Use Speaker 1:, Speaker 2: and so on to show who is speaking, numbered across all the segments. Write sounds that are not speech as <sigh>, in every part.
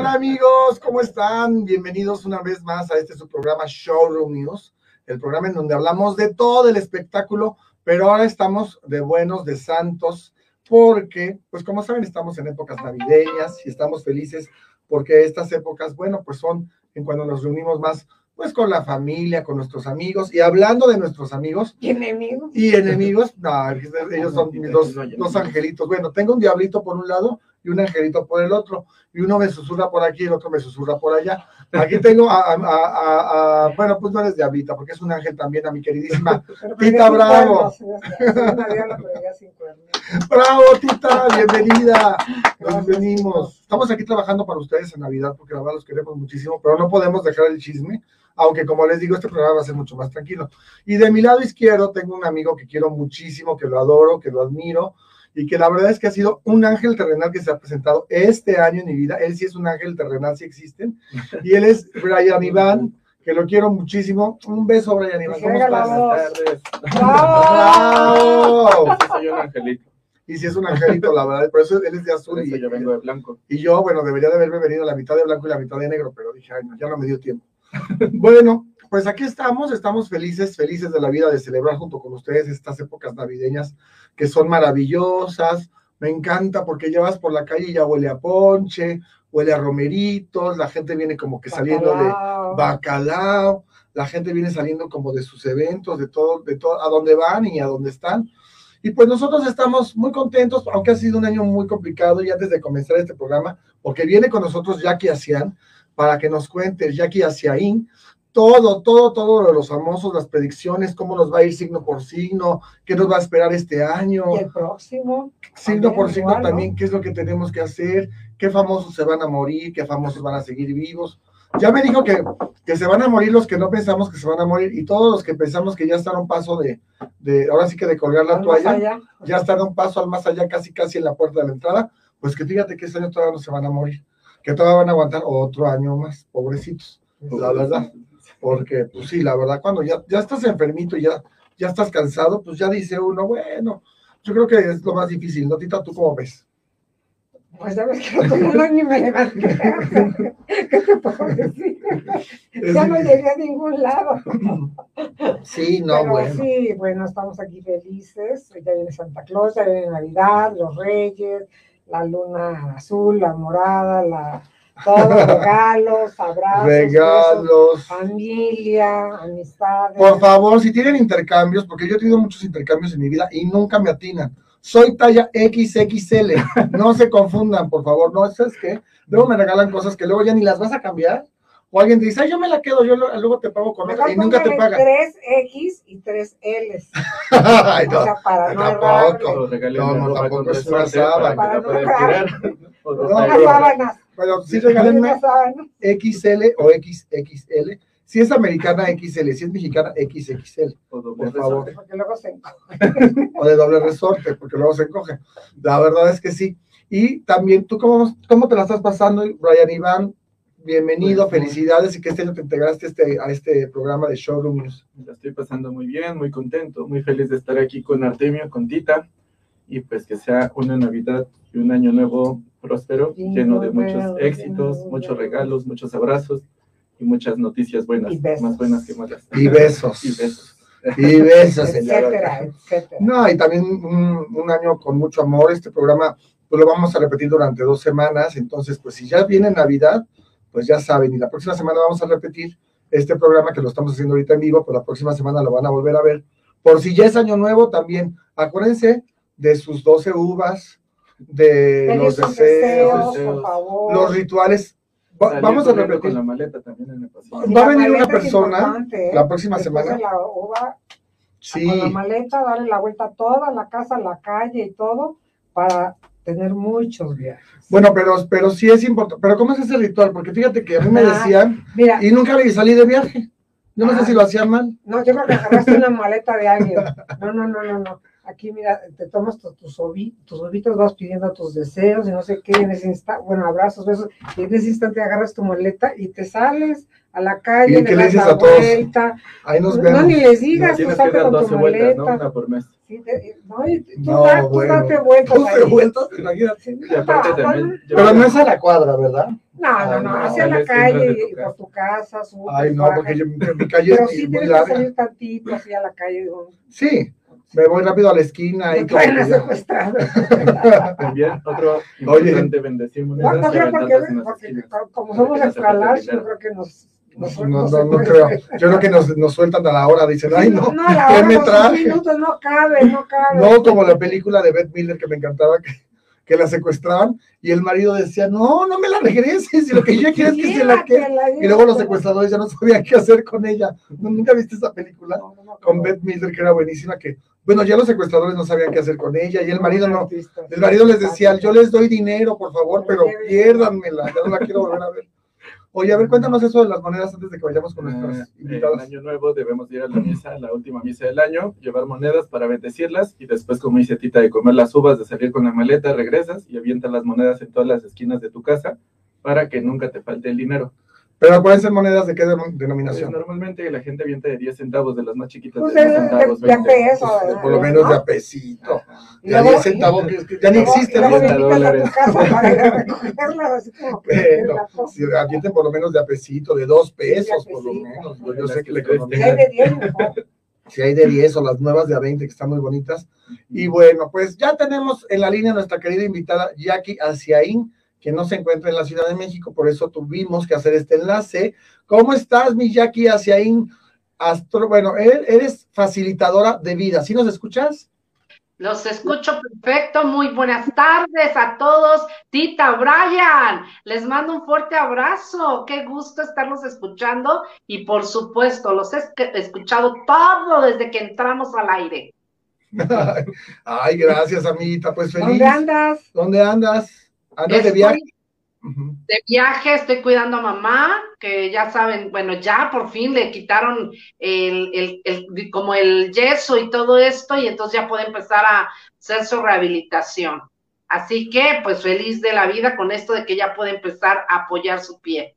Speaker 1: Hola amigos, ¿cómo están? Bienvenidos una vez más a este su programa Showroom News, el programa en donde hablamos de todo el espectáculo, pero ahora estamos de buenos, de santos, porque, pues como saben, estamos en épocas navideñas y estamos felices porque estas épocas, bueno, pues son en cuando nos reunimos más pues con la familia, con nuestros amigos, y hablando de nuestros amigos.
Speaker 2: ¿Y enemigos?
Speaker 1: Y enemigos, no, ellos son mis dos, dos angelitos. Bueno, tengo un diablito por un lado y un angelito por el otro, y uno me susurra por aquí y el otro me susurra por allá. Aquí tengo a, a, a, bueno, pues no eres diablita, porque es un ángel también, a mi queridísima <laughs> Tita Bravo. Bravo, Tita, bienvenida. <laughs> Nos venimos. Estamos aquí trabajando para ustedes en Navidad, porque la verdad los queremos muchísimo, pero no podemos dejar el chisme aunque como les digo, este programa va a ser mucho más tranquilo. Y de mi lado izquierdo tengo un amigo que quiero muchísimo, que lo adoro, que lo admiro, y que la verdad es que ha sido un ángel terrenal que se ha presentado este año en mi vida. Él sí es un ángel terrenal, sí existen. <laughs> Y él es Brian Iván, que lo quiero muchísimo. Un beso, Brian Iván. ¿Cómo estás? Buenas tardes.
Speaker 3: ¡Bravo! <laughs> Soy un angelito.
Speaker 1: Y si es un angelito, la verdad, por eso él es de azul.
Speaker 3: y yo vengo de blanco.
Speaker 1: Y yo, bueno, debería de haberme venido la mitad de blanco y la mitad de negro, pero dije, ay, no, ya no me dio tiempo. <laughs> bueno, pues aquí estamos, estamos felices, felices de la vida de celebrar junto con ustedes estas épocas navideñas que son maravillosas. Me encanta porque llevas por la calle y ya huele a ponche, huele a romeritos, la gente viene como que saliendo de bacalao, la gente viene saliendo como de sus eventos, de todo, de todo, a dónde van y a dónde están. Y pues nosotros estamos muy contentos, aunque ha sido un año muy complicado y antes de comenzar este programa, porque viene con nosotros Jackie Asian para que nos cuente, Jackie Asiaín, todo, todo, todo de los famosos, las predicciones, cómo nos va a ir signo por signo, qué nos va a esperar este año.
Speaker 2: Y el próximo.
Speaker 1: Signo por signo también, qué es lo que tenemos que hacer, qué famosos se van a morir, qué famosos van a seguir vivos. Ya me dijo que, que se van a morir los que no pensamos que se van a morir y todos los que pensamos que ya están a un paso de, de ahora sí que de colgar la toalla, ya están a un paso al más allá, casi casi en la puerta de la entrada, pues que fíjate que este año todavía no se van a morir, que todavía van a aguantar otro año más, pobrecitos, la verdad. Porque, pues sí, la verdad, cuando ya, ya estás enfermito y ya, ya estás cansado, pues ya dice uno, bueno, yo creo que es lo más difícil, ¿no, Tita? ¿Tú cómo ves?
Speaker 2: Pues sabes que no ni me levanté. <laughs> ¿Qué te puedo decir? ya no llegué a ningún lado.
Speaker 1: Sí, no,
Speaker 2: Pero
Speaker 1: bueno.
Speaker 2: Sí, bueno, estamos aquí felices. Ya viene Santa Claus, ya viene Navidad, los Reyes, la luna azul, la morada, la todos regalos, abrazos,
Speaker 1: regalos,
Speaker 2: familia, amistades.
Speaker 1: Por favor, si tienen intercambios, porque yo he tenido muchos intercambios en mi vida y nunca me atinan. Soy talla XXL, no se confundan, por favor, no, ¿sabes qué? Luego me regalan cosas que luego ya ni las vas a cambiar. O alguien te dice, ay, yo me la quedo, yo luego te pago con otra y nunca te pagan.
Speaker 2: 3X y 3Ls. <laughs> Ay, no, o sea, para no
Speaker 1: tampoco. No, no, tampoco es una sábana.
Speaker 2: Para no errar. Unas sábanas.
Speaker 1: Pero sí regalen una XL o XXL. Si es americana, XL. Si es mexicana, XXL. Por favor.
Speaker 2: Porque luego se encoge.
Speaker 1: O de doble resorte, porque luego se encoge. La verdad es que sí. Y también, ¿tú cómo, cómo te la estás pasando, Brian Iván? Bienvenido, pues, felicidades y que este año te integraste este, a este programa de Showroom News.
Speaker 3: La estoy pasando muy bien, muy contento, muy feliz de estar aquí con Artemio, con Tita, y pues que sea una Navidad y un año nuevo próspero, lleno de muchos éxitos, muchos regalos, muchos abrazos y muchas noticias buenas, más buenas que malas.
Speaker 1: Y besos. <laughs>
Speaker 3: y besos.
Speaker 1: Y besos,
Speaker 2: etcétera, etcétera.
Speaker 1: No, y también un, un, año con mucho amor. Este programa pues lo vamos a repetir durante dos semanas. Entonces, pues si ya viene Navidad, pues ya saben. Y la próxima semana vamos a repetir este programa que lo estamos haciendo ahorita en vivo, pues la próxima semana lo van a volver a ver. Por si ya es año nuevo, también acuérdense de sus 12 uvas, de los deseos,
Speaker 2: deseos
Speaker 1: los rituales. Va, vamos a repetir.
Speaker 3: Con la maleta también en el
Speaker 1: Va a venir una persona ¿eh? la próxima
Speaker 2: Después
Speaker 1: semana.
Speaker 2: La uva,
Speaker 1: sí.
Speaker 2: Con la maleta, darle la vuelta a toda la casa, la calle y todo, para tener muchos viajes.
Speaker 1: Bueno, pero, pero sí es importante. Pero ¿cómo es ese ritual? Porque fíjate que a mí me
Speaker 2: Ah,
Speaker 1: decían,
Speaker 2: Mira,
Speaker 1: y nunca le salí de viaje. Yo no sé
Speaker 2: Ah.
Speaker 1: si lo hacían mal.
Speaker 2: no, yo creo que agarraste una maleta de alguien. No, no, no, no, no. Aquí mira, te tomas tus tus ovitos, vas pidiendo tus deseos y no sé qué, en ese instante, bueno, abrazos, besos, y en ese instante agarras tu maleta y te sales a la calle,
Speaker 1: le das la vuelta. Ahí nos
Speaker 2: no, ni les digas, tú salte con tu maleta.
Speaker 3: ¿no? Una por mes.
Speaker 2: Sí, no, y tú, no, da, tú date vueltas. Tú
Speaker 1: te vueltas, imagínate. Y aparte también. Pero no es a la cuadra, ¿verdad?
Speaker 2: No, no, no, hacia la calle y por tu casa.
Speaker 1: Ay, no, porque yo, mi calle
Speaker 2: Pero sí tienes que salir tantito así a la calle.
Speaker 1: Sí, me voy rápido a la esquina y
Speaker 2: todo. secuestrado. <laughs>
Speaker 3: También otro importante bendecimos.
Speaker 2: No, no creo porque, porque como somos extra large, yo creo que nos
Speaker 1: no, no, no, <laughs> no, creo. Yo creo que nos, nos, sueltan a la hora, dicen, ay, no,
Speaker 2: no, la ¿qué me traje? minutos no cabe, no cabe.
Speaker 1: No, como la película de Beth Miller que me encantaba, que, que la secuestraban y el marido decía, no, no me la regreses, y lo que ella <laughs> quiere es que se la quede. Y luego los secuestradores ya no <laughs> sabían qué hacer con ella. ¿Nunca viste esa película? con Beth Miller, que era buenísima, que, bueno, ya los secuestradores no sabían qué hacer con ella, y el marido no, el marido les decía, yo les doy dinero, por favor, pero piérdanmela, ya no la quiero volver a ver. Oye, a ver, cuéntanos eso de las monedas antes de que vayamos con
Speaker 3: eh, invitados. En año nuevo debemos ir a la misa, la última misa del año, llevar monedas para bendecirlas y después, como dice Tita, de comer las uvas, de salir con la maleta, regresas y avientas las monedas en todas las esquinas de tu casa para que nunca te falte el dinero.
Speaker 1: Pero pueden ser monedas de qué denominación.
Speaker 3: Pues, normalmente la gente avienta de 10 centavos, de las más chiquitas
Speaker 2: pues de 10 centavos. De, peso,
Speaker 1: por lo menos de apesito. De 10 centavos, que ya ni existe. dólares. <laughs> Pero, si avienten por lo menos de apesito, de 2 pesos, por lo menos. Yo, sé que la economía. Si hay de 10, <laughs> Si hay de 10 o las nuevas de a 20 que están muy bonitas. Y bueno, pues ya tenemos en la línea nuestra querida invitada Jackie Aciaín que no se encuentra en la Ciudad de México, por eso tuvimos que hacer este enlace. ¿Cómo estás, mi Jackie Asiaín? Astro, bueno, eres facilitadora de vida, ¿sí nos escuchas?
Speaker 4: Los escucho perfecto. Muy buenas tardes a todos. Tita, Brian, les mando un fuerte abrazo. Qué gusto estarlos escuchando y por supuesto, los he escuchado todo desde que entramos al aire. <laughs>
Speaker 1: Ay, gracias, amita. Pues feliz.
Speaker 2: ¿Dónde andas?
Speaker 1: ¿Dónde andas? De viaje.
Speaker 4: De viaje, estoy cuidando a mamá, que ya saben, bueno, ya por fin le quitaron el, el, como el yeso y todo esto, y entonces ya puede empezar a hacer su rehabilitación. Así que, pues feliz de la vida con esto de que ya puede empezar a apoyar su pie.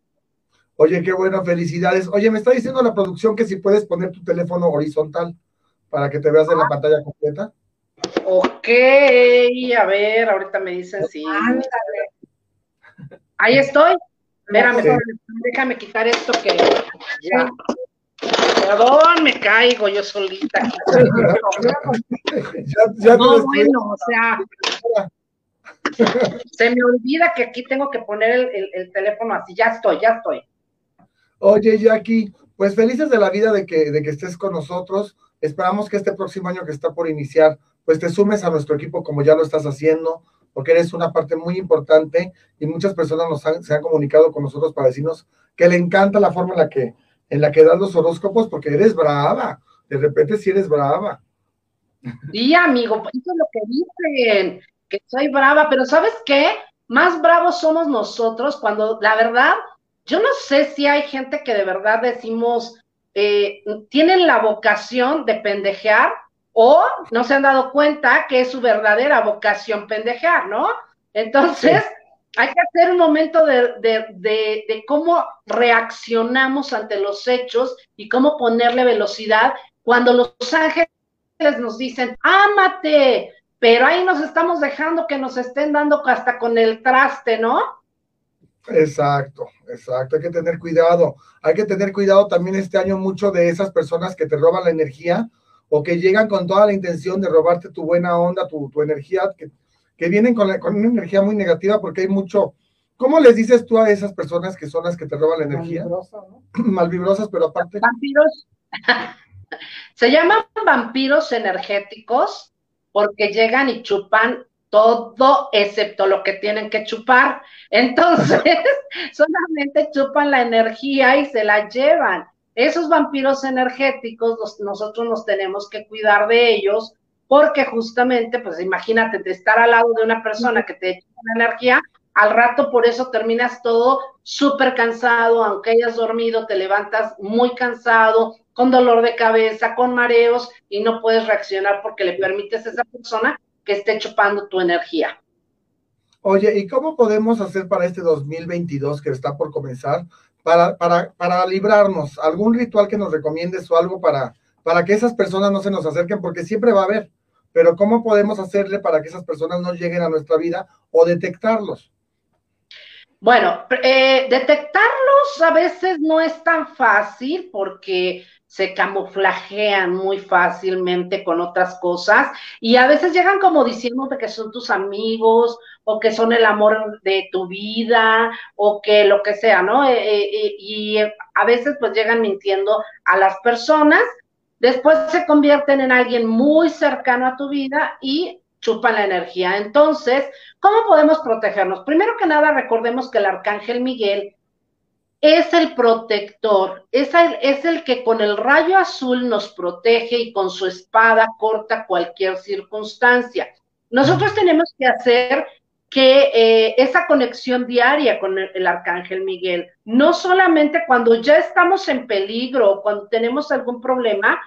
Speaker 1: Oye, qué bueno, felicidades. Oye, me está diciendo la producción que si puedes poner tu teléfono horizontal para que te veas en la ah. pantalla completa.
Speaker 4: Ok, a ver, ahorita me dicen sí. Ahí estoy. Espérame, déjame quitar esto que ya. Perdón, me caigo yo solita. <laughs> no, bueno, o sea, se me olvida que aquí tengo que poner el, teléfono así. Ya estoy, ya estoy.
Speaker 1: Oye, Jackie, pues felices de la vida de que, de que estés con nosotros. Esperamos que este próximo año que está por iniciar pues te sumes a nuestro equipo como ya lo estás haciendo, porque eres una parte muy importante y muchas personas nos han, se han comunicado con nosotros para decirnos que le encanta la forma en la que, en la que das los horóscopos, porque eres brava, de repente sí eres brava.
Speaker 4: Sí, amigo, eso es lo que dicen, que soy brava, pero ¿sabes qué? Más bravos somos nosotros cuando, la verdad, yo no sé si hay gente que de verdad decimos, eh, tienen la vocación de pendejear, o no se han dado cuenta que es su verdadera vocación pendejear, ¿no? Entonces, hay que hacer un momento de, de, de, cómo reaccionamos ante los hechos y cómo ponerle velocidad cuando los ángeles nos dicen, ámate, pero ahí nos estamos dejando que nos estén dando hasta con el traste, ¿no?
Speaker 1: Exacto, exacto, hay que tener cuidado. Hay que tener cuidado también este año mucho de esas personas que te roban la energía o que llegan con toda la intención de robarte tu buena onda, tu, energía, que, que vienen con, con, una energía muy negativa porque hay mucho... ¿Cómo les dices tú a esas personas que son las que te roban la energía? <clears throat> Malvibrosas, pero aparte...
Speaker 4: Vampiros. <laughs> Se llaman vampiros energéticos porque llegan y chupan todo excepto lo que tienen que chupar. Entonces, <laughs> solamente chupan la energía y se la llevan. Esos vampiros energéticos, nosotros nos tenemos que cuidar de ellos, porque justamente, pues imagínate, de estar al lado de una persona que te echa una energía, al rato por eso terminas todo súper cansado, aunque hayas dormido, te levantas muy cansado, con dolor de cabeza, con mareos y no puedes reaccionar porque le permites a esa persona que esté chupando tu energía.
Speaker 1: Oye, ¿y cómo podemos hacer para este 2022 que está por comenzar para, para, para librarnos? ¿Algún ritual que nos recomiendes o algo para, para que esas personas no se nos acerquen? Porque siempre va a haber, pero ¿cómo podemos hacerle para que esas personas no lleguen a nuestra vida o detectarlos?
Speaker 4: Bueno, eh, detectarlos a veces no es tan fácil porque se camuflajean muy fácilmente con otras cosas y a veces llegan como diciéndote que son tus amigos o que son el amor de tu vida o que lo que sea, ¿no? Eh, eh, y a veces pues llegan mintiendo a las personas, después se convierten en alguien muy cercano a tu vida y chupan la energía. Entonces, ¿cómo podemos protegernos? Primero que nada, recordemos que el arcángel Miguel es el protector, es el, es el que con el rayo azul nos protege y con su espada corta cualquier circunstancia. Nosotros tenemos que hacer que eh, esa conexión diaria con el, el, arcángel Miguel, no solamente cuando ya estamos en peligro o cuando tenemos algún problema,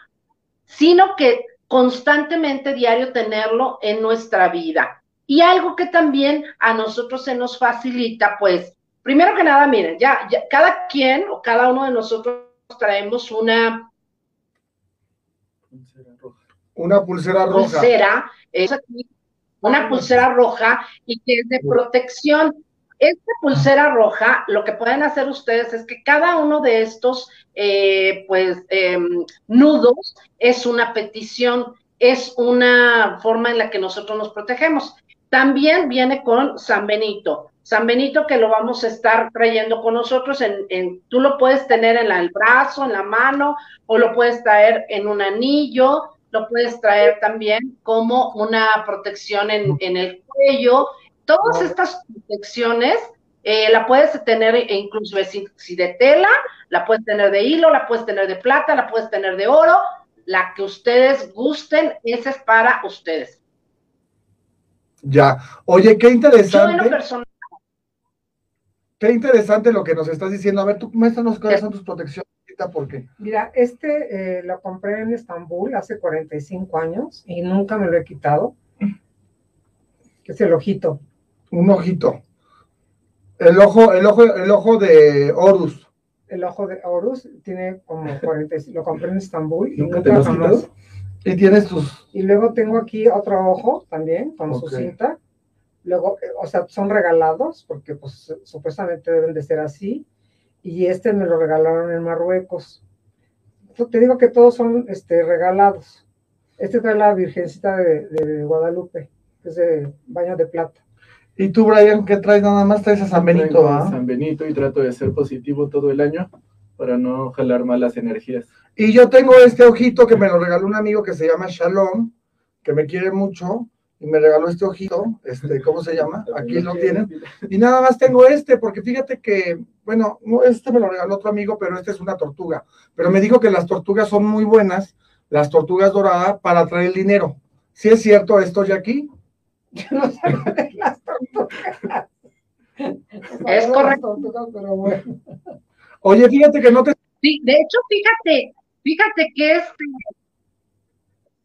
Speaker 4: sino que constantemente diario tenerlo en nuestra vida. Y algo que también a nosotros se nos facilita, pues, primero que nada, miren, ya, cada quien o cada uno de nosotros traemos una
Speaker 1: pulsera roja. Una pulsera roja.
Speaker 4: Pulsera, es aquí, una pulsera roja y que es de protección. Esta pulsera roja, lo que pueden hacer ustedes es que cada uno de estos, eh, pues, eh, nudos es una petición, es una forma en la que nosotros nos protegemos. También viene con San Benito. San Benito que lo vamos a estar trayendo con nosotros, en, en tú lo puedes tener en la, el brazo, en la mano, o lo puedes traer en un anillo, lo puedes traer también como una protección en, en el cuello, Todas estas protecciones eh, la puedes tener incluso si, si, de tela, la puedes tener de hilo, la puedes tener de plata, la puedes tener de oro, la que ustedes gusten, esa es para ustedes.
Speaker 1: Ya. Oye, qué interesante. Qué interesante lo que nos estás diciendo. A ver, tú muéstranos cuáles son tus protecciones. ¿Por qué?
Speaker 2: Mira, este eh, lo compré en Estambul hace 45 años y nunca me lo he quitado. Que es el ojito
Speaker 1: un ojito. El ojo, el ojo, el ojo de Horus.
Speaker 2: El ojo de Horus tiene como 40, lo compré en Estambul
Speaker 1: y nunca te lo jamás. Y tienes tus.
Speaker 2: Y luego tengo aquí otro ojo también con su cinta. Luego, eh, o sea, son regalados porque pues supuestamente deben de ser así. Y este me lo regalaron en Marruecos. Te digo que todos son este, regalados. Este trae la Virgencita de, de Guadalupe, que es de baño de plata.
Speaker 1: ¿Y tú, Brian, qué traes? Nada más traes a San Benito, ¿ah?
Speaker 3: San Benito y trato de ser positivo todo el año para no jalar malas energías.
Speaker 1: Y yo tengo este ojito que me lo regaló un amigo que se llama Shalom, que me quiere mucho, y me regaló este ojito, este, <laughs> ¿cómo se llama? Aquí lo tienen. Y nada más tengo este, porque fíjate que, bueno, no, este me lo regaló otro amigo, pero este es una tortuga. Pero me dijo que las tortugas son muy buenas, las tortugas doradas, para traer dinero. ¿Sí es cierto esto, Jackie? <laughs> Yo no sé las
Speaker 4: tortugas. <laughs> Es correcto.
Speaker 1: Pero bueno. Oye, fíjate que no te.
Speaker 4: Sí, de hecho, fíjate, fíjate que es.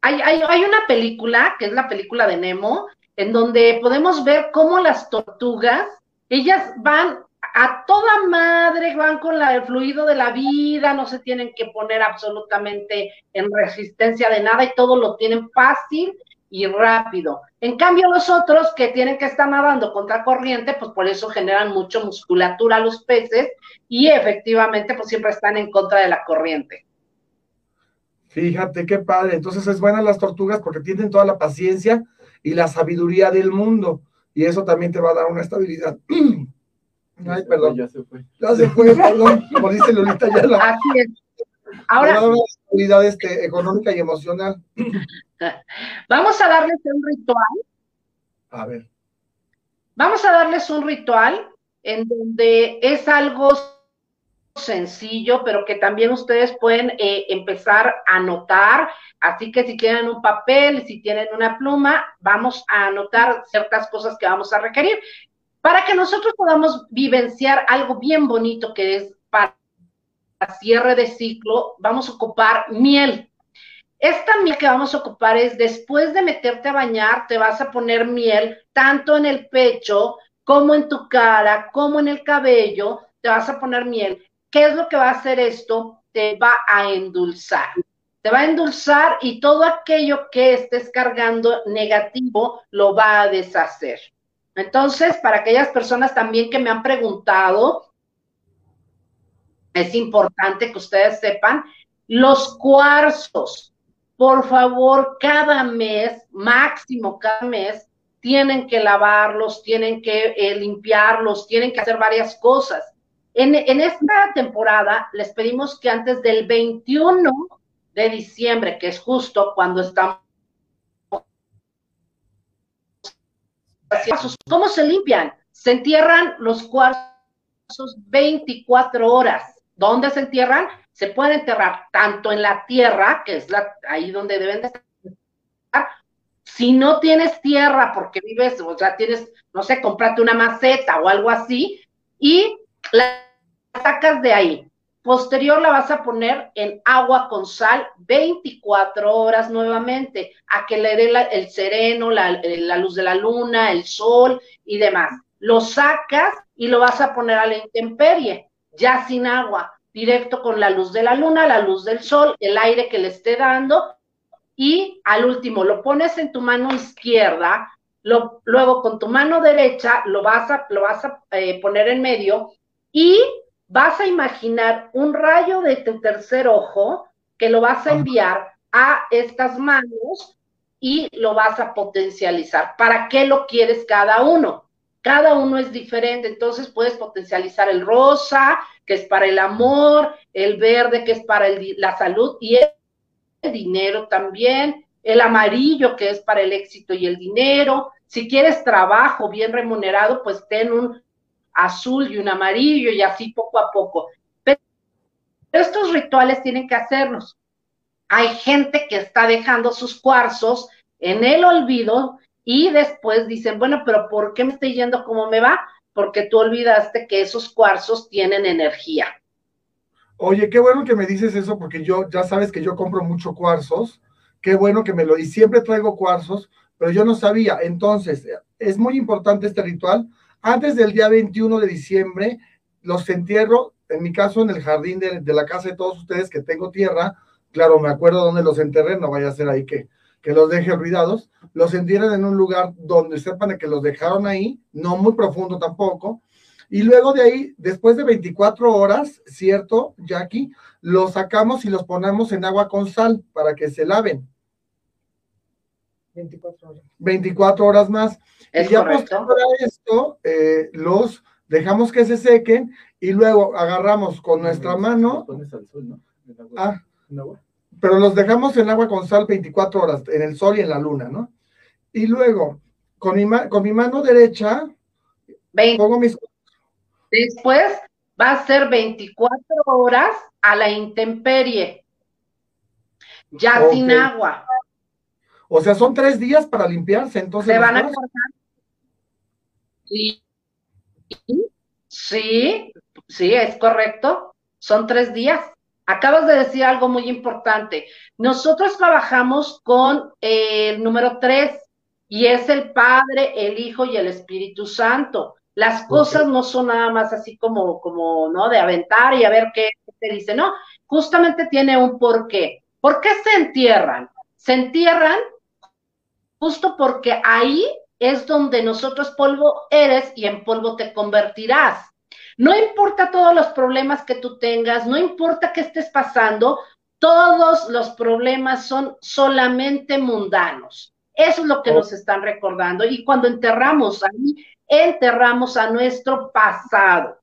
Speaker 4: Hay, hay, hay una película, que es la película de Nemo, en donde podemos ver cómo las tortugas, ellas van a toda madre, van con la, el fluido de la vida, no se tienen que poner absolutamente en resistencia de nada y todo lo tienen fácil y rápido. En cambio, los otros que tienen que estar nadando contra corriente, pues por eso generan mucho musculatura los peces y efectivamente, pues siempre están en contra de la corriente.
Speaker 1: Fíjate qué padre. Entonces es buena las tortugas porque tienen toda la paciencia y la sabiduría del mundo. Y eso también te va a dar una estabilidad. <clears throat> Ay, perdón. Ya se fue. Ya se fue, perdón. Como dice Lolita ya la... Así es. Ahora. Una estabilidad este, económica y emocional. <clears throat>
Speaker 4: Vamos a darles un ritual.
Speaker 1: A ver.
Speaker 4: Vamos a darles un ritual en donde es algo sencillo, pero que también ustedes pueden eh, empezar a anotar. Así que si tienen un papel, si tienen una pluma, vamos a anotar ciertas cosas que vamos a requerir para que nosotros podamos vivenciar algo bien bonito que es para cierre de ciclo, vamos a ocupar miel. Esta miel que vamos a ocupar es después de meterte a bañar, te vas a poner miel tanto en el pecho como en tu cara, como en el cabello, te vas a poner miel. ¿Qué es lo que va a hacer esto? Te va a endulzar. Te va a endulzar y todo aquello que estés cargando negativo lo va a deshacer. Entonces, para aquellas personas también que me han preguntado, es importante que ustedes sepan, los cuarzos, por favor, cada mes, máximo cada mes, tienen que lavarlos, tienen que eh, limpiarlos, tienen que hacer varias cosas. En, esta temporada les pedimos que antes del 21 de diciembre, que es justo cuando estamos... ¿Cómo se limpian? Se entierran los cuarzos 24 horas. ¿Dónde se entierran? se puede enterrar tanto en la tierra, que es la, ahí donde deben de estar, si no tienes tierra porque vives, o sea, tienes, no sé, comprate una maceta o algo así, y la sacas de ahí. Posterior la vas a poner en agua con sal 24 horas nuevamente, a que le dé el sereno, la, la luz de la luna, el sol y demás. Lo sacas y lo vas a poner a la intemperie, ya sin agua directo con la luz de la luna, la luz del sol, el aire que le esté dando y al último lo pones en tu mano izquierda, lo, luego con tu mano derecha lo vas a, lo vas a eh, poner en medio y vas a imaginar un rayo de tu tercer ojo que lo vas a enviar a estas manos y lo vas a potencializar. ¿Para qué lo quieres cada uno? Cada uno es diferente, entonces puedes potencializar el rosa, que es para el amor, el verde, que es para la salud y el dinero también, el amarillo, que es para el éxito y el dinero. Si quieres trabajo bien remunerado, pues ten un azul y un amarillo y así poco a poco. Pero estos rituales tienen que hacerlos. Hay gente que está dejando sus cuarzos en el olvido y después dicen, bueno, pero ¿por qué me estoy yendo como me va? Porque tú olvidaste que esos cuarzos tienen energía.
Speaker 1: Oye, qué bueno que me dices eso porque yo ya sabes que yo compro mucho cuarzos. Qué bueno que me lo y siempre traigo cuarzos, pero yo no sabía. Entonces, es muy importante este ritual. Antes del día 21 de diciembre, los entierro, en mi caso, en el jardín de, de la casa de todos ustedes que tengo tierra. Claro, me acuerdo dónde los enterré, no vaya a ser ahí que, que los deje olvidados, los entierren en un lugar donde sepan que los dejaron ahí, no muy profundo tampoco, y luego de ahí, después de 24 horas, ¿cierto, Jackie? Los sacamos y los ponemos en agua con sal para que se laven.
Speaker 2: 24 horas.
Speaker 1: 24 horas más. y ya posterior a esto, eh, los dejamos que se sequen y luego agarramos con nuestra mano. Ah, pero los dejamos en agua con sal 24 horas, en el sol y en la luna, ¿no? Y luego, con mi, con mi mano derecha, pongo mis...
Speaker 4: Después va a ser 24 horas a la intemperie, ya sin agua.
Speaker 1: O sea, son tres días para limpiarse, entonces.
Speaker 4: Se van a cortar. Sí. Sí, sí, es correcto. Son tres días. Acabas de decir algo muy importante. Nosotros trabajamos con el número tres y es el Padre, el Hijo y el Espíritu Santo. Las cosas no son nada más así como, como, ¿no? De aventar y a ver qué te dice. No, justamente tiene un porqué. ¿Por qué se entierran? Se entierran justo porque ahí es donde nosotros polvo eres y en polvo te convertirás. No importa todos los problemas que tú tengas, no importa qué estés pasando, todos los problemas son solamente mundanos. Eso es lo que oh. nos están recordando. Y cuando enterramos ahí, enterramos a nuestro pasado.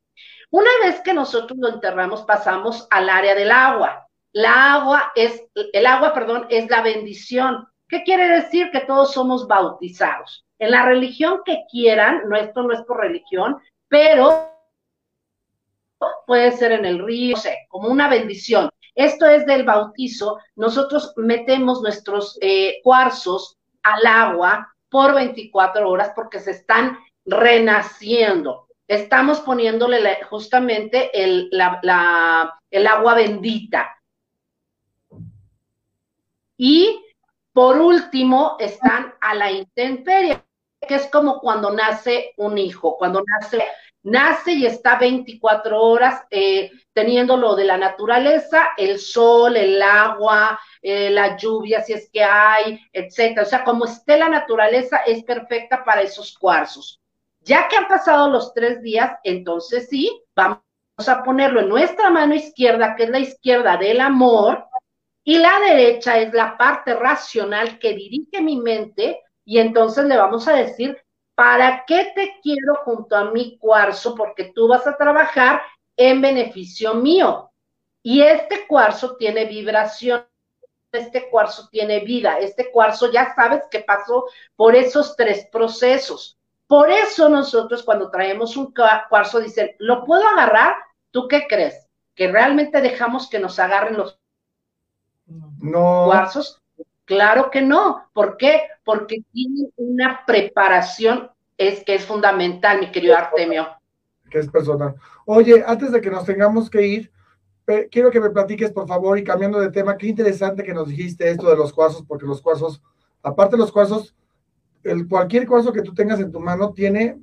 Speaker 4: Una vez que nosotros lo enterramos, pasamos al área del agua. La agua es, el agua, perdón, es la bendición. ¿Qué quiere decir? Que todos somos bautizados. En la religión que quieran, no, esto no es por religión, pero puede ser en el río, no sé, como una bendición. Esto es del bautizo. Nosotros metemos nuestros eh, cuarzos al agua por 24 horas porque se están renaciendo. estamos poniéndole justamente el, el agua bendita. Y por último, están a la intemperie, que es como cuando nace un hijo, cuando nace, nace y está 24 horas eh, teniendo lo de la naturaleza, el sol, el agua, eh, la lluvia, si es que hay, etcétera. O sea, como esté la naturaleza, es perfecta para esos cuarzos. Ya que han pasado los tres días, entonces sí, vamos a ponerlo en nuestra mano izquierda, que es la izquierda del amor, y la derecha es la parte racional que dirige mi mente y entonces le vamos a decir, ¿para qué te quiero junto a mi cuarzo? Porque tú vas a trabajar en beneficio mío. Y este cuarzo tiene vibración, este cuarzo tiene vida, este cuarzo ya sabes que pasó por esos tres procesos. Por eso nosotros cuando traemos un cuarzo dicen, ¿lo puedo agarrar? ¿Tú qué crees? Que realmente dejamos que nos agarren los
Speaker 1: no.
Speaker 4: cuarzos? Claro que no. ¿Por qué? Porque tienen una preparación es que es fundamental, mi querido Artemio.
Speaker 1: Que es personal. Oye, antes de que nos tengamos que ir, quiero que me platiques, por favor, y cambiando de tema, qué interesante que nos dijiste esto de los cuarzos, porque los cuarzos, aparte de los cuarzos, el, cualquier cuarzo que tú tengas en tu mano tiene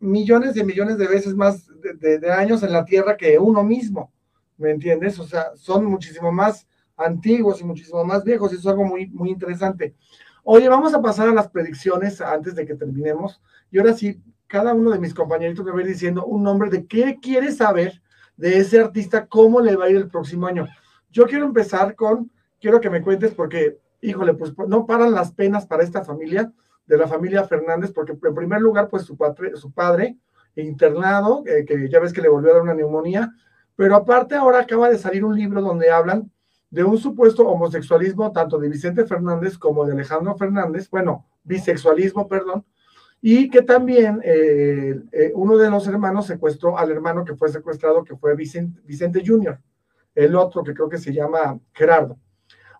Speaker 1: millones de millones de veces más de años en la Tierra que uno mismo, ¿me entiendes? O sea, son muchísimo más antiguos y muchísimo más viejos, y eso es algo muy, muy interesante. Oye, vamos a pasar a las predicciones antes de que terminemos. Y ahora sí, cada uno de mis compañeritos me va a ir diciendo un nombre de qué quiere saber de ese artista, cómo le va a ir el próximo año. Yo quiero empezar con, quiero que me cuentes porque, híjole, pues no paran las penas para esta familia, de la familia Fernández, porque en primer lugar, pues su padre, su padre internado, eh, que ya ves que le volvió a dar una neumonía, pero aparte ahora acaba de salir un libro donde hablan de un supuesto homosexualismo tanto de Vicente Fernández como de Alejandro Fernández, bueno, bisexualismo, perdón, y que también eh, eh, uno de los hermanos secuestró al hermano que fue secuestrado, que fue Vicente, Vicente Jr., el otro que creo que se llama Gerardo.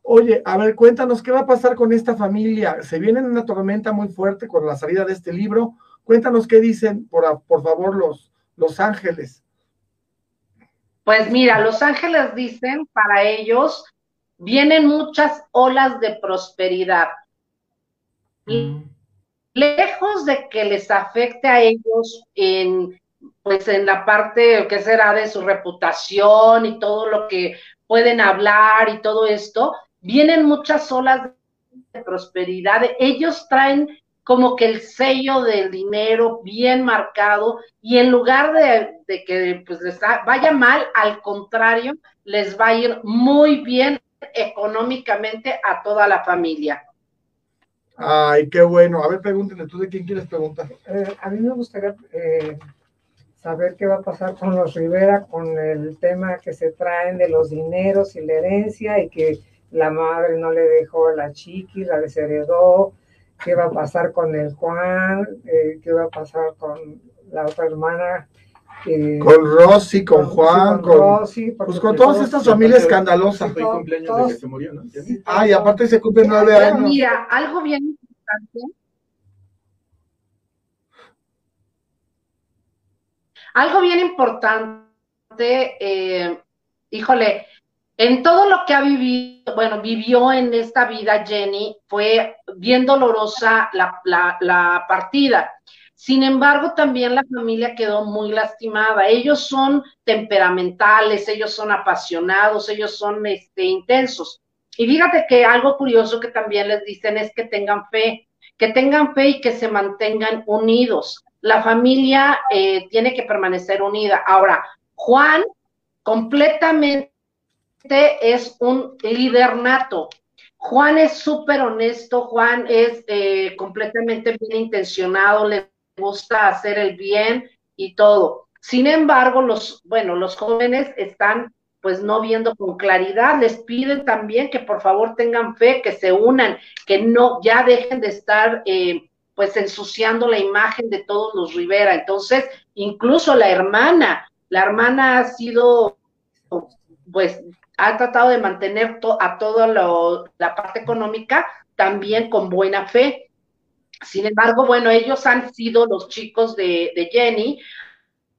Speaker 1: Oye, a ver, cuéntanos qué va a pasar con esta familia. Se viene una tormenta muy fuerte con la salida de este libro. Cuéntanos qué dicen, por, por favor, los, los ángeles.
Speaker 4: Pues mira, los ángeles dicen para ellos vienen muchas olas de prosperidad. Mm. Lejos de que les afecte a ellos en pues en la parte que será de su reputación y todo lo que pueden hablar y todo esto, vienen muchas olas de prosperidad. Ellos traen como que el sello del dinero bien marcado y en lugar de, que pues, les vaya mal, al contrario, les va a ir muy bien económicamente a toda la familia.
Speaker 1: Ay, qué bueno. A ver, pregúntenle tú de quién quieres preguntar.
Speaker 2: Eh, a mí me gustaría eh, saber qué va a pasar con los Rivera, con el tema que se traen de los dineros y la herencia y que la madre no le dejó a la chiqui, la desheredó qué va a pasar con el Juan, eh, qué va a pasar con la otra hermana.
Speaker 1: con Rosy, con, Juan, con, Rosy, pues con todas estas familias escandalosas.
Speaker 3: Fue cumpleaños de que se murió, ¿no?
Speaker 1: Ah, y aparte se cumple nueve años.
Speaker 4: Mira, algo bien importante. Algo bien importante, eh, híjole, en todo lo que ha vivido, bueno, vivió en esta vida Jenny, fue bien dolorosa la, partida. Sin embargo, también la familia quedó muy lastimada. Ellos son temperamentales, ellos son apasionados, ellos son este, intensos. Y fíjate que algo curioso que también les dicen es que tengan fe, que tengan fe y que se mantengan unidos. La familia eh, tiene que permanecer unida. Ahora, Juan completamente es un líder nato. Juan es súper honesto, Juan es eh, completamente bien intencionado, le gusta hacer el bien y todo. Sin embargo, los, bueno, los jóvenes están pues no viendo con claridad, les piden también que por favor tengan fe, que se unan, que no, ya dejen de estar eh, pues ensuciando la imagen de todos los Rivera. Entonces, incluso la hermana, la hermana ha sido pues ha tratado de mantener a toda la parte económica también con buena fe. Sin embargo, bueno, ellos han sido los chicos de, Jenny,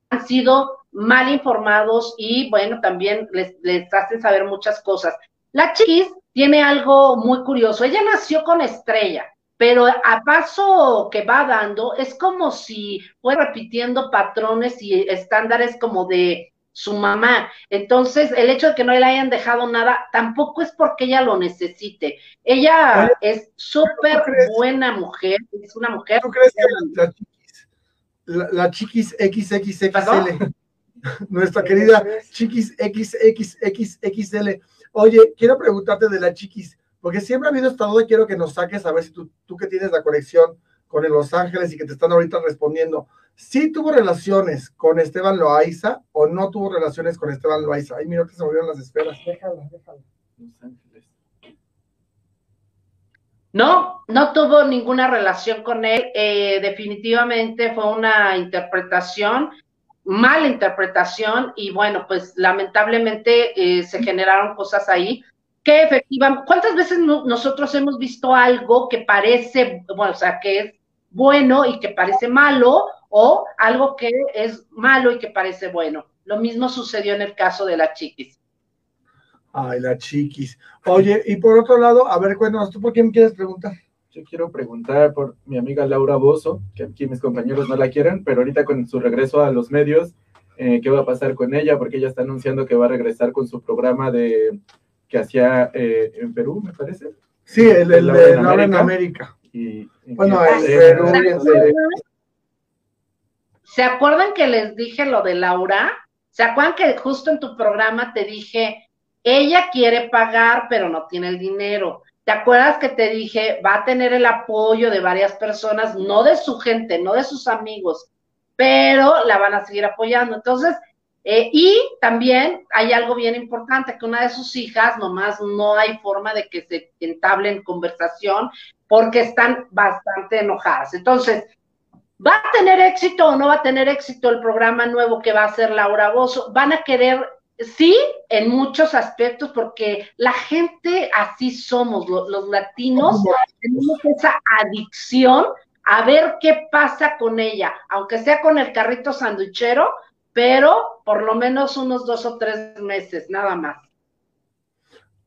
Speaker 4: han sido mal informados y bueno, también les, les hacen saber muchas cosas. La Chiquis tiene algo muy curioso. Ella nació con estrella, pero a paso que va dando es como si fuera repitiendo patrones y estándares como de su mamá. Entonces, el hecho de que no le hayan dejado nada tampoco es porque ella lo necesite. Ella es súper buena mujer, es una mujer.
Speaker 1: ¿Tú crees que la, chiquis, la, chiquis XXXXL, <laughs> nuestra querida chiquis XXXXL, oye, quiero preguntarte de la chiquis, porque siempre ha habido esta duda y quiero que nos saques a ver si tú, tú que tienes la conexión con el Los Ángeles y que te están ahorita respondiendo. ¿Sí tuvo relaciones con Esteban Loaiza o no tuvo relaciones con Esteban Loaiza? Ay, mira que se movieron las esferas. Déjala, déjala. Los Ángeles.
Speaker 4: No, no tuvo ninguna relación con él. Eh, definitivamente fue una interpretación, mala interpretación, y bueno, pues lamentablemente eh, se generaron cosas ahí que efectivamente, ¿cuántas veces nosotros hemos visto algo que parece, bueno, o sea, que es bueno y que parece malo, o algo que es malo y que parece bueno. Lo mismo sucedió en el caso de la chiquis.
Speaker 1: Ay, la chiquis. Oye, y por otro lado, a ver, cuéntanos, ¿tú por quién quieres preguntar?
Speaker 3: Yo quiero preguntar por mi amiga Laura Bozo, que aquí mis compañeros no la quieren, pero ahorita con su regreso a los medios, eh, ¿qué va a pasar con ella? Porque ella está anunciando que va a regresar con su programa de que hacía eh, en Perú, me parece.
Speaker 1: Sí, el, de Laura en América. Y, bueno, en Perú
Speaker 4: ¿Se acuerdan que les dije lo de Laura? ¿Se acuerdan que justo en tu programa te dije, ella quiere pagar, pero no tiene el dinero? ¿Te acuerdas que te dije, va a tener el apoyo de varias personas, no de su gente, no de sus amigos, pero la van a seguir apoyando? Entonces, eh, y también hay algo bien importante, que una de sus hijas, nomás no hay forma de que se entablen conversación porque están bastante enojadas. Entonces, ¿Va a tener éxito o no va a tener éxito el programa nuevo que va a hacer Laura Bozo? Van a querer, sí, en muchos aspectos, porque la gente así somos, los, latinos, tenemos esa adicción a ver qué pasa con ella, aunque sea con el carrito sanduichero, pero por lo menos unos dos o tres meses, nada más.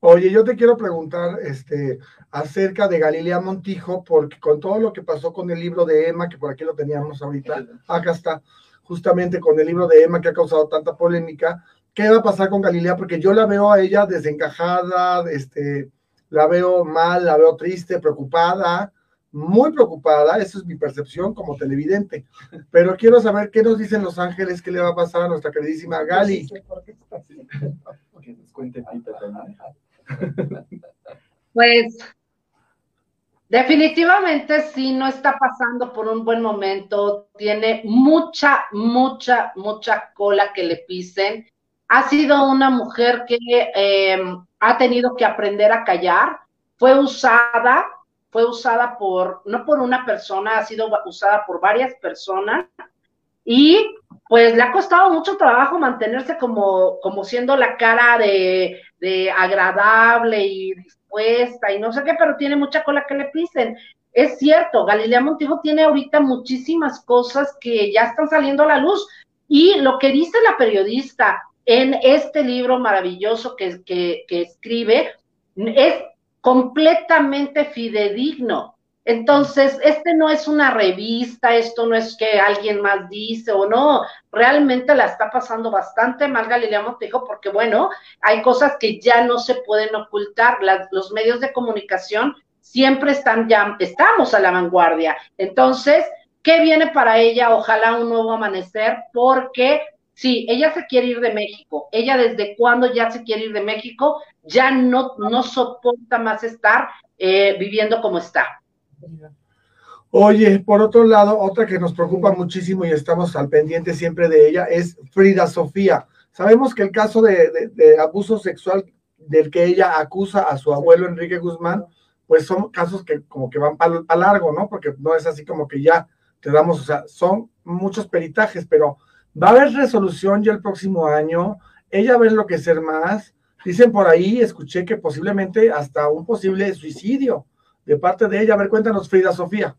Speaker 1: Oye, yo te quiero preguntar este, acerca de Galilea Montijo, porque con todo lo que pasó con el libro de Emma, que por aquí lo teníamos ahorita, acá está, justamente con el libro de Emma que ha causado tanta polémica, ¿qué va a pasar con Galilea? Porque yo la veo a ella desencajada, este, la veo mal, la veo triste, preocupada, muy preocupada, esa es mi percepción como televidente. Pero quiero saber qué nos dicen Los Ángeles, qué le va a pasar a nuestra queridísima Gali. <laughs>
Speaker 3: Que nos cuente también.
Speaker 4: Pues definitivamente sí, no está pasando por un buen momento, tiene mucha, mucha, mucha cola que le pisen. Ha sido una mujer que em, ha tenido que aprender a callar, fue usada, fue usada por, no por una persona, ha sido usada por varias personas y pues le ha costado mucho trabajo mantenerse como, como siendo la cara de, de agradable y dispuesta y no sé qué, pero tiene mucha cola que le pisen. Es cierto, Galilea Montijo tiene ahorita muchísimas cosas que ya están saliendo a la luz. Y lo que dice la periodista en este libro maravilloso que, que, que escribe es completamente fidedigno. Entonces, este no es una revista, esto no es que alguien más dice o no, realmente la está pasando bastante mal Galilea Montejo porque, bueno, hay cosas que ya no se pueden ocultar. los medios de comunicación siempre están ya, estamos a la vanguardia. Entonces, ¿qué viene para ella? Ojalá un nuevo amanecer porque sí, ella se quiere ir de México. Ella desde cuando ya se quiere ir de México, ya no, no soporta más estar eh, viviendo como está.
Speaker 1: Oye, por otro lado, otra que nos preocupa muchísimo y estamos al pendiente siempre de ella es Frida Sofía. Sabemos que el caso de, abuso sexual del que ella acusa a su abuelo Enrique Guzmán, pues son casos que como que van a largo, ¿no? Porque no es así como que ya te damos, o sea, son muchos peritajes, pero va a haber resolución ya el próximo año, ella va a enloquecer más, dicen por ahí, escuché que posiblemente hasta un posible suicidio de parte de ella. A ver, cuéntanos, Frida Sofía.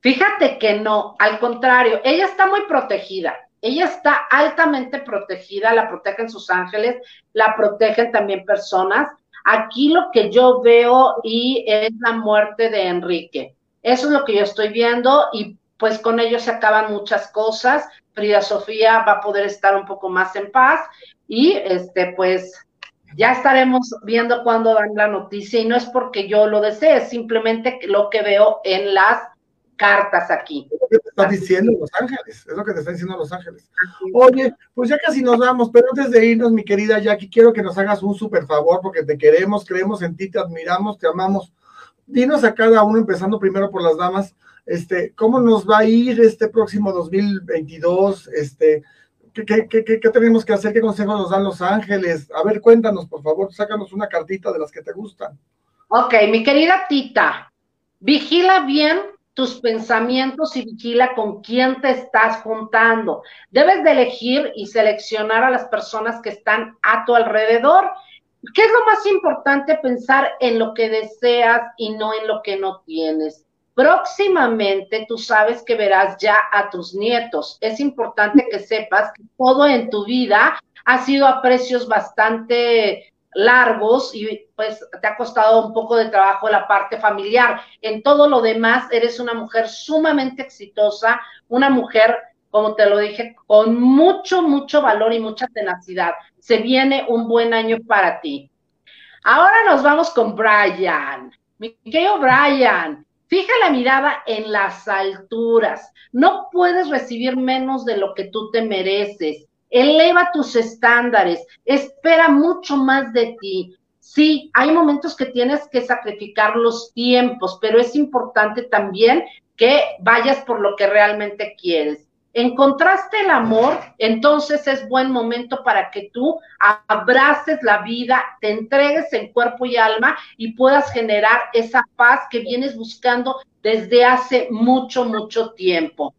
Speaker 4: Fíjate que no, al contrario, ella está muy protegida. Ella está altamente protegida, la protegen sus ángeles, la protegen también personas. Aquí lo que yo veo y es la muerte de Enrique. Eso es lo que yo estoy viendo y pues con ello se acaban muchas cosas. Frida Sofía va a poder estar un poco más en paz y este pues ya estaremos viendo cuándo dan la noticia y no es porque yo lo desee, es simplemente lo que veo en las cartas aquí.
Speaker 1: Es lo que te están diciendo Los Ángeles, es lo que te están diciendo Los Ángeles. Oye, pues ya casi nos vamos, pero antes de irnos, mi querida Jackie, quiero que nos hagas un súper favor porque te queremos, creemos en ti, te admiramos, te amamos. Dinos a cada uno, empezando primero por las damas, este, ¿cómo nos va a ir este próximo 2022? Este, ¿qué, qué, qué, qué tenemos que hacer? ¿Qué consejos nos dan Los Ángeles? A ver, cuéntanos, por favor, sácanos una cartita de las que te gustan.
Speaker 4: Ok, mi querida Tita, vigila bien tus pensamientos y vigila con quién te estás juntando. Debes de elegir y seleccionar a las personas que están a tu alrededor. ¿Qué es lo más importante? Pensar en lo que deseas y no en lo que no tienes. Próximamente tú sabes que verás ya a tus nietos. Es importante que sepas que todo en tu vida ha sido a precios bastante largos y pues te ha costado un poco de trabajo la parte familiar. En todo lo demás, eres una mujer sumamente exitosa, una mujer, como te lo dije, con mucho, mucho valor y mucha tenacidad. Se viene un buen año para ti. Ahora nos vamos con Brian. Mi querido Brian, fija la mirada en las alturas. No puedes recibir menos de lo que tú te mereces eleva tus estándares, espera mucho más de ti. Sí, hay momentos que tienes que sacrificar los tiempos, pero es importante también que vayas por lo que realmente quieres. Encontraste el amor, entonces es buen momento para que tú abraces la vida, te entregues en cuerpo y alma y puedas generar esa paz que vienes buscando desde hace mucho, mucho tiempo.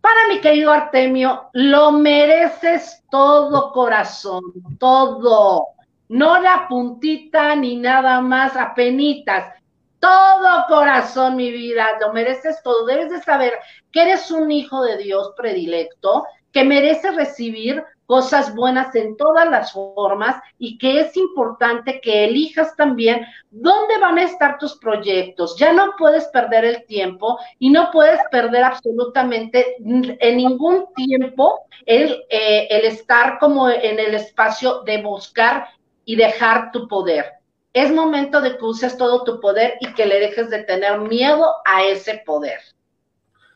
Speaker 4: Para mi querido Artemio, lo mereces todo corazón, todo. No la puntita ni nada más, apenitas. Todo corazón, mi vida, lo mereces todo. Debes de saber que eres un hijo de Dios predilecto, que mereces recibir cosas buenas en todas las formas y que es importante que elijas también dónde van a estar tus proyectos. Ya no puedes perder el tiempo y no puedes perder absolutamente en ningún tiempo el, eh, el estar como en el espacio de buscar y dejar tu poder. Es momento de que uses todo tu poder y que le dejes de tener miedo a ese poder.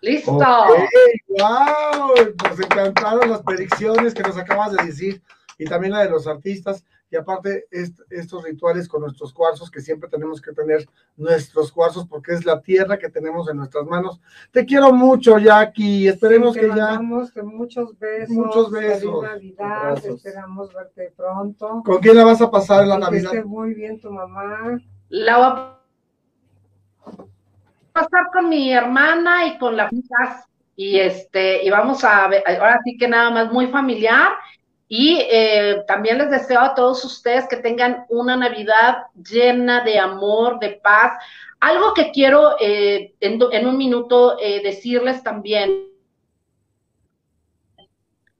Speaker 4: Listo.
Speaker 1: wow, nos encantaron las predicciones que nos acabas de decir y también la de los artistas. Y aparte, estos rituales con nuestros cuarzos, que siempre tenemos que tener nuestros cuarzos porque es la tierra que tenemos en nuestras manos. Te quiero mucho, Jackie. Esperemos que ya.
Speaker 2: Muchos besos.
Speaker 1: Muchos besos.
Speaker 2: Navidad. Esperamos verte pronto.
Speaker 1: ¿Con quién la vas a pasar en la Navidad?
Speaker 2: Que esté muy bien tu mamá.
Speaker 4: La pasar con mi hermana y con las hijas y este, y vamos a ver, ahora sí que nada más muy familiar. Y eh, también les deseo a todos ustedes que tengan una Navidad llena de amor, de paz. Algo que quiero eh, en, un minuto eh, decirles también.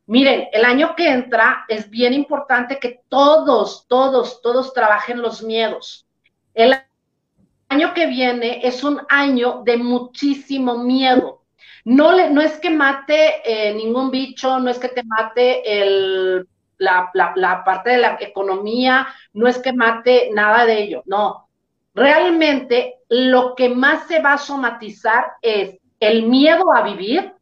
Speaker 4: Miren, el año que entra es bien importante que todos, todos, todos trabajen los miedos. El año que viene es un año de muchísimo miedo. No, le, no es que mate eh, ningún bicho, no es que te mate el, la, la parte de la economía, no es que mate nada de ello, no. Realmente lo que más se va a somatizar es el miedo a vivir,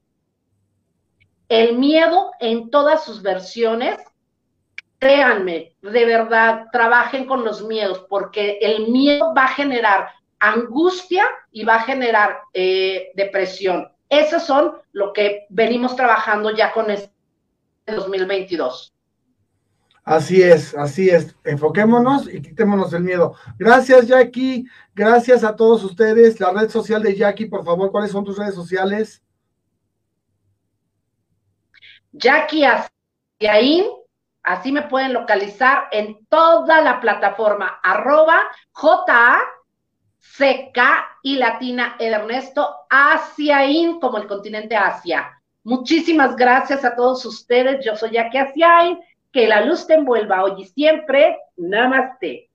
Speaker 4: el miedo en todas sus versiones créanme, de verdad, trabajen con los miedos, porque el miedo va a generar angustia y va a generar eh, depresión. Esos son lo que venimos trabajando ya con este 2022.
Speaker 1: Así es, así es. Enfoquémonos y quitémonos el miedo. Gracias, Jackie. Gracias a todos ustedes. La red social de Jackie, por favor, ¿cuáles son tus redes sociales?
Speaker 4: Jackie Asiaín, así me pueden localizar en toda la plataforma, arroba JA CK y latina Ernesto Asiaín, como el continente Asia. Muchísimas gracias a todos ustedes. Yo soy Jackie Asiain. Que la luz te envuelva hoy y siempre. Namaste.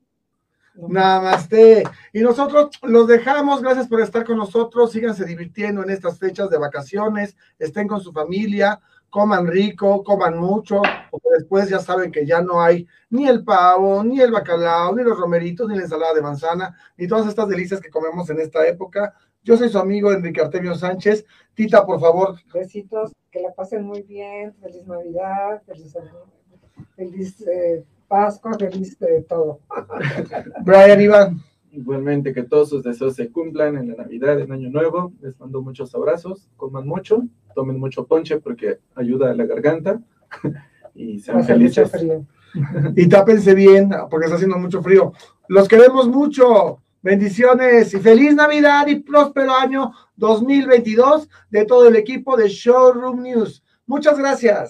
Speaker 1: Namaste. Y nosotros los dejamos. Gracias por estar con nosotros. Síganse divirtiendo en estas fechas de vacaciones. Estén con su familia. Coman rico, coman mucho, porque después ya saben que ya no hay ni el pavo, ni el bacalao, ni los romeritos, ni la ensalada de manzana, ni todas estas delicias que comemos en esta época. Yo soy su amigo Enrique Artemio Sánchez. Tita, por favor.
Speaker 2: Besitos, que la pasen muy bien. Feliz Navidad, feliz, feliz eh, Pascua, feliz de todo. <laughs>
Speaker 1: Brian Iván.
Speaker 3: Igualmente que todos sus deseos se cumplan en la Navidad, en Año Nuevo. Les mando muchos abrazos, coman mucho, tomen mucho ponche porque ayuda a la garganta <laughs> y sean felices. <laughs>
Speaker 1: Y tápense bien porque está haciendo mucho frío. Los queremos mucho. Bendiciones y feliz Navidad y próspero año 2022 de todo el equipo de Showroom News. Muchas gracias.